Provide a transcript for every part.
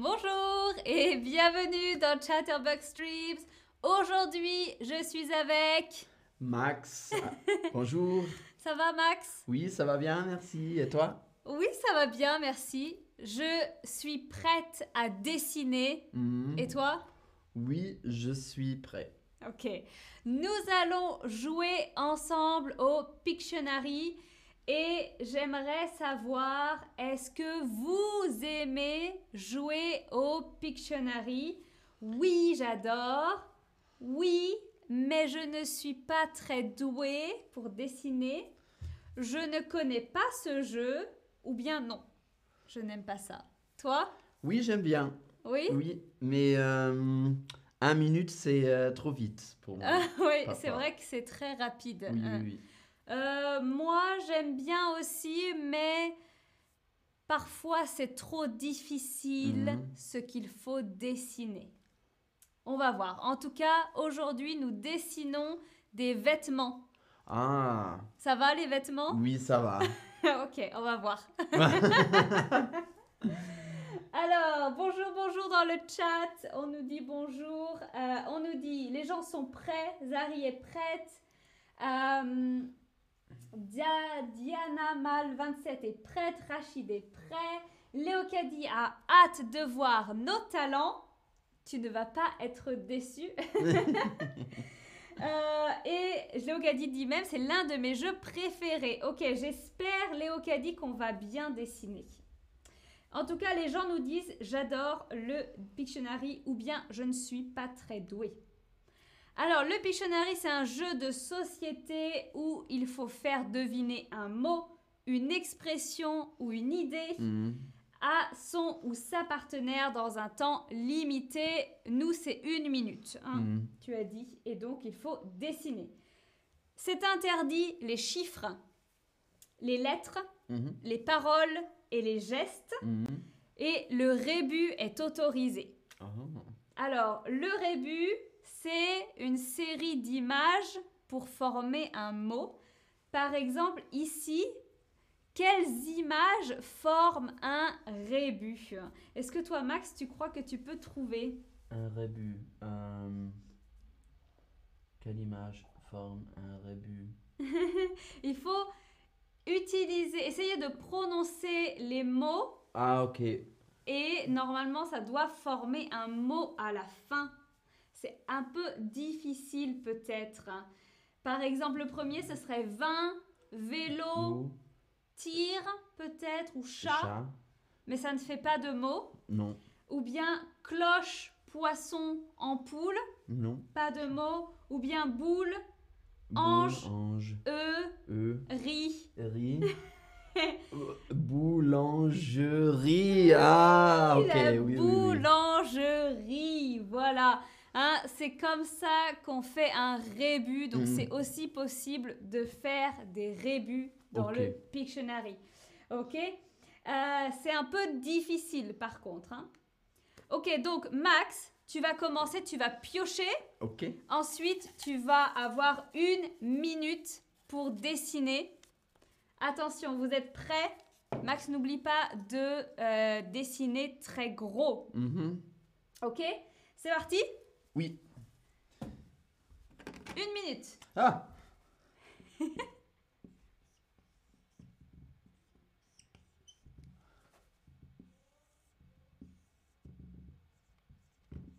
Bonjour et bienvenue dans Chatterbug Streams. Aujourd'hui, je suis avec. Max. Bonjour. Ça va, Max? Oui, ça va bien, merci. Et toi? Oui, ça va bien, merci. Je suis prête à dessiner. Mhm. Et toi? Oui, je suis prêt. Ok. Nous allons jouer ensemble au Pictionary et j'aimerais savoir, est-ce que vous aimez jouer au Pictionary? Oui, j'adore. Oui, mais je ne suis pas très douée pour dessiner. Je ne connais pas ce jeu. Ou bien non, je n'aime pas ça. Toi? Oui, j'aime bien. Oui? Oui, mais euh, un minute, c'est euh, trop vite pour moi. Ah, Oui, c'est vrai que c'est très rapide. oui, Euh, oui, oui. Euh, moi, j'aime bien aussi, mais parfois c'est trop difficile Mhm. ce qu'il faut dessiner. On va voir. En tout cas, aujourd'hui, nous dessinons des vêtements. Ah, Ça va les vêtements? Oui, ça va. Ok, on va voir. Alors, bonjour, bonjour dans le chat. On nous dit bonjour. Euh, on nous dit les gens sont prêts. Zari est prête. Euh, Dia- Diana Mal 27 est prête. Rachid est prêt. Léo Caddy a hâte de voir nos talents. Tu ne vas pas être déçu. Euh, et Léo Caddy dit même c'est l'un de mes jeux préférés. Ok, j'espère Léo Caddy qu'on va bien dessiner. En tout cas, les gens nous disent j'adore le Pictionary ou bien je ne suis pas très doué. Alors, le Pictionary, c'est un jeu de société où il faut faire deviner un mot, une expression ou une idée Mhm. à son ou sa partenaire dans un temps limité. Nous, c'est une minute. hein Mhm. tu as dit, et donc il faut dessiner. C'est interdit les chiffres, les lettres, Mhm. les paroles et les gestes, et le rébut est autorisé. Oh. Alors, le rébut, c'est une série d'images pour former un mot. Par exemple, ici, quelles images forment un rébut? Est-ce que toi, Max, tu crois que tu peux trouver? Un rébut. euh, Quelle image forme un rébut? Il faut utiliser, essayer de prononcer les mots Ah, ok. et normalement ça doit former un mot à la fin. C'est un peu difficile peut-être. Par exemple, le premier ce serait vin, vélo, tir peut-être ou chat, chat mais ça ne fait pas de mots. Non. Ou bien cloche, poisson, ampoule, Non. pas de mots. Ou bien boule, Boule, Ange. Ange. œuf, E. riz. Riz. Boulangerie. Ah, ok. la Oui, oui, oui. boulangerie, voilà. Hein, c'est comme ça qu'on fait un rébut. Donc, Mhm. c'est aussi possible de faire des rébus dans le Pictionary. Ok? Euh, C'est un peu difficile, par contre. hein. Ok, donc, Max, tu vas commencer, tu vas piocher. Ok. Ensuite, tu vas avoir une minute pour dessiner. Attention, vous êtes prêts? Max, n'oublie pas de euh, dessiner très gros. Mhm. Ok? C'est parti? Oui. Une minute. Ah.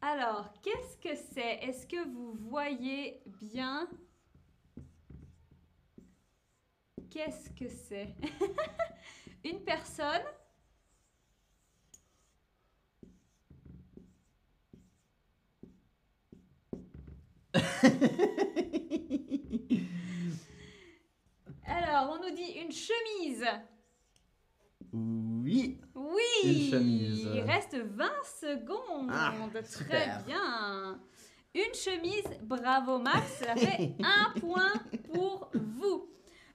Alors, qu'est-ce que c'est? Est-ce que vous voyez bien? Qu'est-ce que c'est? Une personne Alors, on nous dit une chemise. Oui. Oui Une chemise. Il reste 20 secondes. Ah, Très super. bien. Une chemise, bravo Max, ça fait un point pour vous.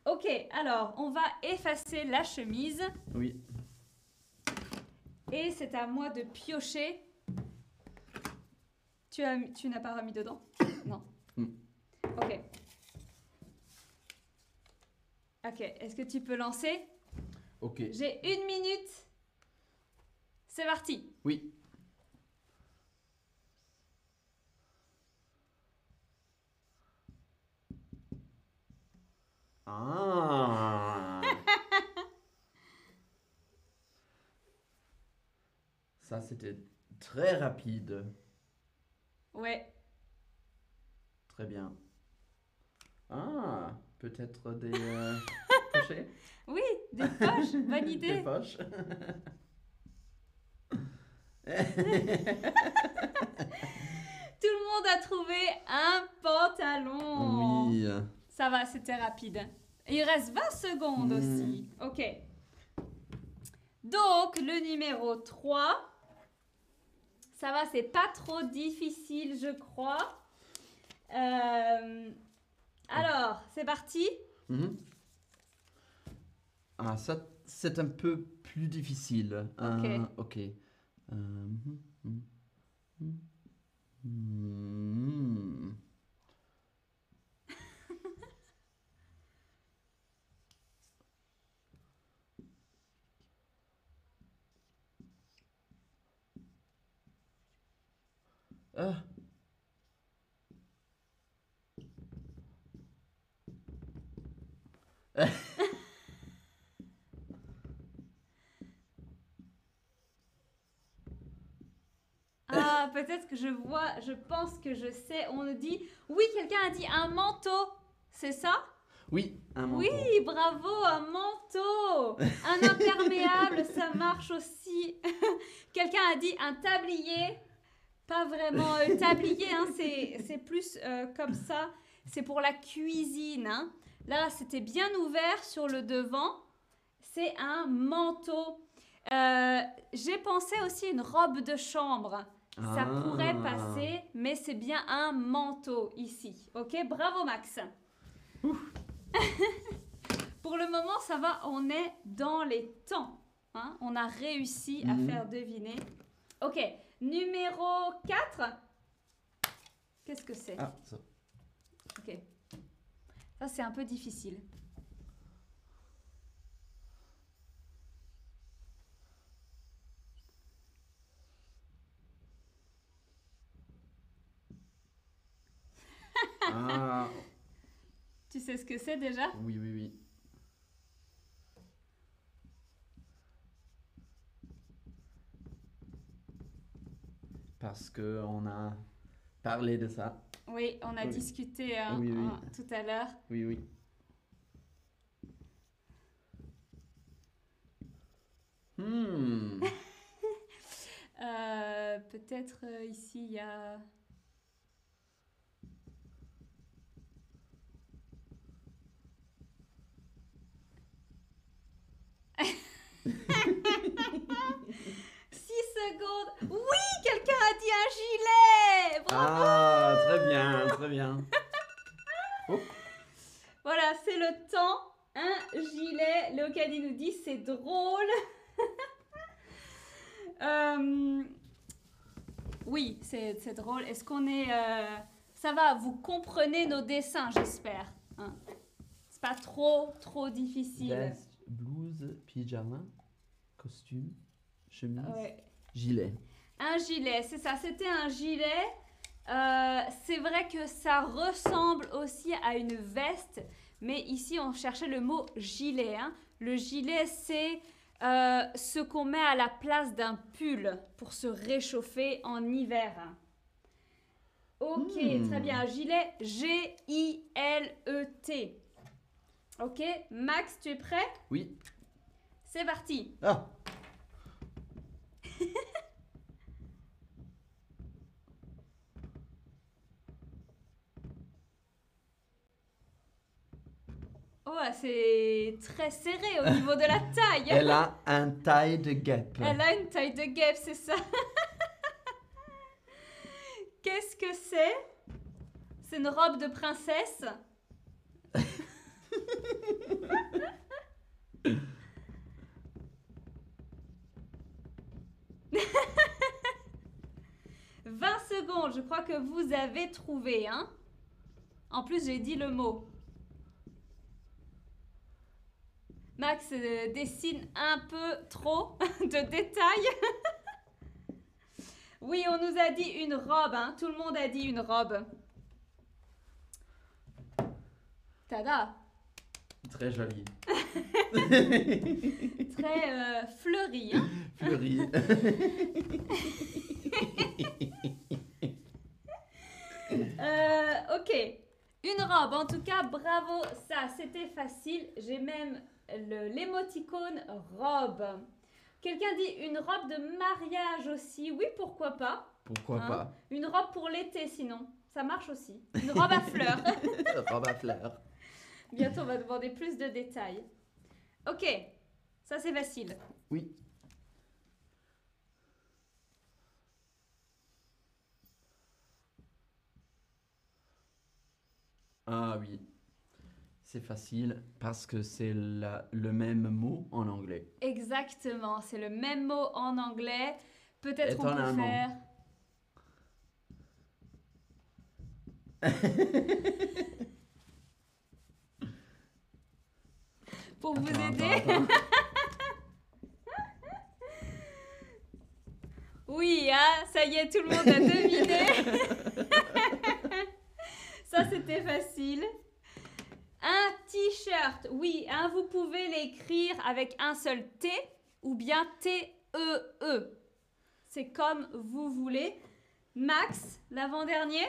Ok, alors on va effacer la chemise Oui. et c'est à moi de piocher. Tu, as, tu n'as pas remis dedans? Non. Ok. Ok, est-ce que tu peux lancer? Ok. J'ai une minute. C'est parti. Oui. Ah Ça, c'était très rapide. Ouais. Très bien. Ah, peut-être des euh, pochets Oui, des poches, bonne Des idée. poches. Tout le monde a trouvé un pantalon. oui. Ça va, c'était rapide. Il reste 20 secondes Hmm. aussi. Ok. Donc, le numéro 3. Ça va, c'est pas trop difficile, je crois. Euh, Alors, c'est parti. Mhm. Ah, ça, c'est un peu plus difficile. Euh, ok. Euh. Mhm. Ah. Ah, peut-être que je vois, je pense que je sais. On nous dit, oui, quelqu'un a dit un manteau. C'est ça? Oui, un manteau. Oui, bravo, un manteau. Un imperméable, ça marche aussi. quelqu'un a dit un tablier. Pas vraiment euh, tablier, hein, c'est c'est plus euh, comme ça. C'est pour la cuisine. hein. Là, c'était bien ouvert sur le devant. C'est un manteau. Euh, J'ai pensé aussi une robe de chambre. Ça Ah. pourrait passer, mais c'est bien un manteau ici. Ok, bravo Max. Pour le moment, ça va, on est dans les temps. hein. On a réussi à Mhm. faire deviner. Ok, numéro 4. Qu'est-ce que c'est? Ah, ça. Ok. Ça, c'est un peu difficile. Ah, Tu sais ce que c'est déjà? Oui, oui, oui. Parce que on a parlé de ça. Oui, on a Oui. discuté hein, Oui, oui. hein, tout à l'heure. Oui, oui. Hmm. Euh, Peut-être euh, ici, il y a... Six secondes. Oui, quelqu'un a dit un gilet. Bravo. Ah, très bien, très bien. Voilà, c'est le temps. Un gilet. Léocadie nous dit c'est drôle. Euh, oui, c'est drôle. Est-ce qu'on est. euh, Ça va, vous comprenez nos dessins, j'espère. hein. c'est pas trop, trop difficile. Veste, blouse, pyjama, costume, chemise, Ouais. gilet. Un gilet, c'est ça, c'était un gilet. Euh, c'est vrai que ça ressemble aussi à une veste, mais ici on cherchait le mot gilet. hein. Le gilet, c'est euh, ce qu'on met à la place d'un pull pour se réchauffer en hiver. Ok, Hmm. très bien. Gilet G-I-L-E-T. Ok, Max, tu es prêt? Oui. C'est parti. Ah, Oh, c'est très serré au niveau de la taille. elle a un taille de guêpe. Elle a une taille de guêpe, c'est ça. Qu'est-ce que c'est? C'est une robe de princesse « 20 secondes, je crois que vous avez trouvé, hein En plus, j'ai dit le mot. Max euh, dessine un peu trop de détails. oui, on nous a dit une robe, hein. Tout le monde a dit une robe. Tada Très joli. Très euh, fleuri. Hein. Fleuri. Euh, ok. Une robe, en tout cas, bravo, ça, c'était facile. J'ai même l'émoticône robe. Quelqu'un dit une robe de mariage aussi. Oui, pourquoi pas Pourquoi Hein pas Une robe pour l'été, sinon. Ça marche aussi. Une robe à fleurs. Robe à fleurs. Bientôt, on va demander plus de détails. Ok, ça c'est facile. Oui. Ah oui. C'est facile parce que c'est le même mot en anglais. Exactement, c'est le même mot en anglais. Peut-être on peut faire. Pour vous Attends, aider. attends, attends. Oui, hein, ça y est, tout le monde a deviné. ça, c'était facile. Un t-shirt, oui, hein, vous pouvez l'écrire avec un seul T ou bien T-E-E. C'est comme vous voulez. Max, l'avant-dernier.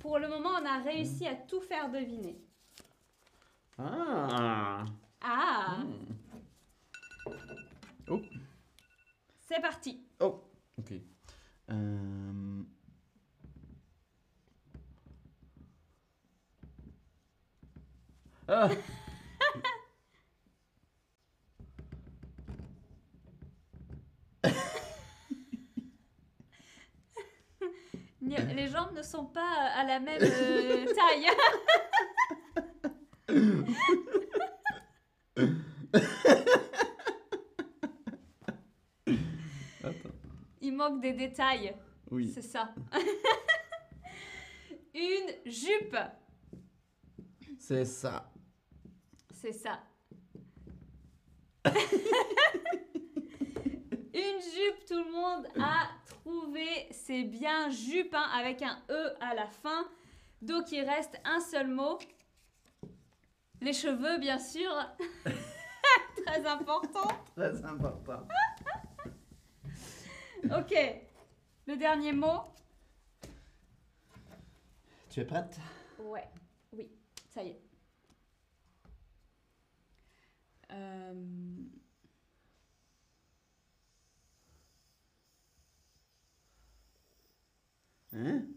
Pour le moment, on a réussi à tout faire deviner. Ah. Ah, Hmm. Oh. c'est parti. Oh. Ok. Euh, Ah. Les jambes ne sont pas à la même euh, taille. Attends. Il manque des détails, Oui. c'est ça. Une jupe, C'est ça. C'est ça. Une jupe, tout le monde a trouvé. C'est bien jupe hein, avec un E à la fin. Donc il reste un seul mot. Les cheveux, bien sûr. Très important. Très important. Ok. Le dernier mot. Tu es prête? Ouais, oui, ça y est. Euh, Hein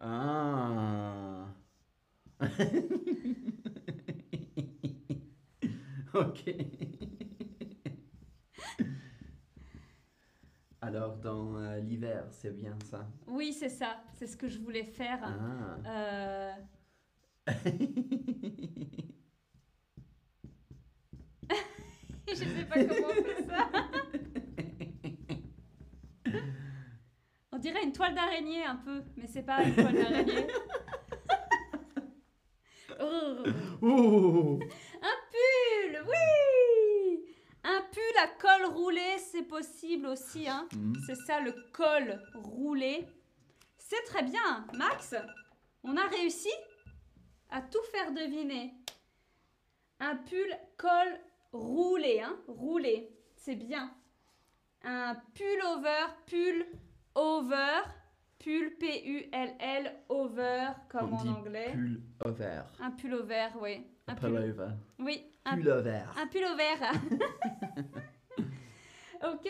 Ah. ok. Alors, dans euh, l'hiver, c'est bien ça? Oui, c'est ça. C'est ce que je voulais faire. Ah. Euh, je sais pas comment on fait ça. On dirait une toile d'araignée un peu, mais c'est pas une toile d'araignée. Oh. Un pull, oui Un pull à col roulé, c'est possible aussi, hein. Hmm. C'est ça le col roulé. C'est très bien, Max. On a réussi à tout faire deviner. Un pull col roulé, hein, roulé. C'est bien. Un pull over, pull over, pull P-U-L-L over comme On en dit anglais. pull over. Un pull over, oui. Un pull, over. oui, un Pull over. un pull au vert. ok,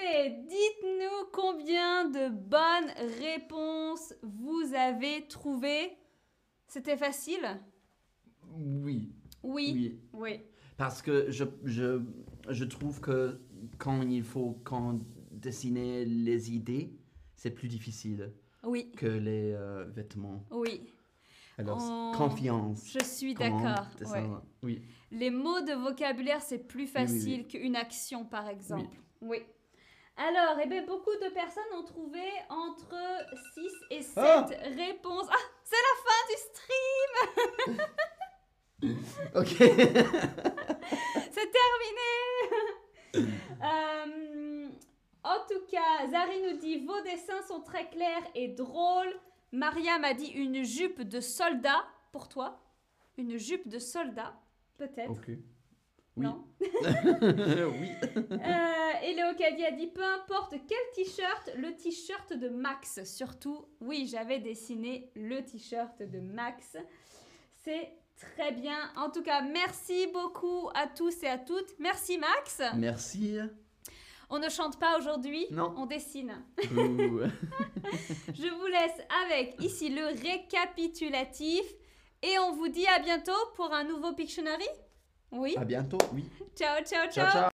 dites-nous combien de bonnes réponses vous avez trouvées. C'était facile? Oui. Oui. Oui. Oui. Parce que je, je, je trouve que quand il faut quand dessiner les idées, c'est plus difficile Oui. que les euh, vêtements. Oui. Alors, On- confiance. Je suis d'accord. ouais. Oui. Les mots de vocabulaire, c'est plus oui, facile qu'une action, par exemple. Oui. Alors, eh bien, beaucoup de personnes ont trouvé entre 6 et 7 Ah réponses. Ah, c'est la fin du stream Ok. C'est terminé Euh, En tout cas, Zari nous dit vos dessins sont très clairs et drôles. Maria m'a dit une jupe de soldat pour toi. Une jupe de soldat, peut-être. Ok. Oui. Non. oui. Euh, et Léo Caddy a dit peu importe quel t-shirt, le t-shirt de Max surtout. Oui, j'avais dessiné le t-shirt de Max. C'est très bien. En tout cas, merci beaucoup à tous et à toutes. Merci Max. Merci. On ne chante pas aujourd'hui, Non. on dessine. Je vous laisse avec ici le récapitulatif et on vous dit à bientôt pour un nouveau Pictionary? Oui? à bientôt. Oui. Ciao, ciao, ciao. Ciao, ciao.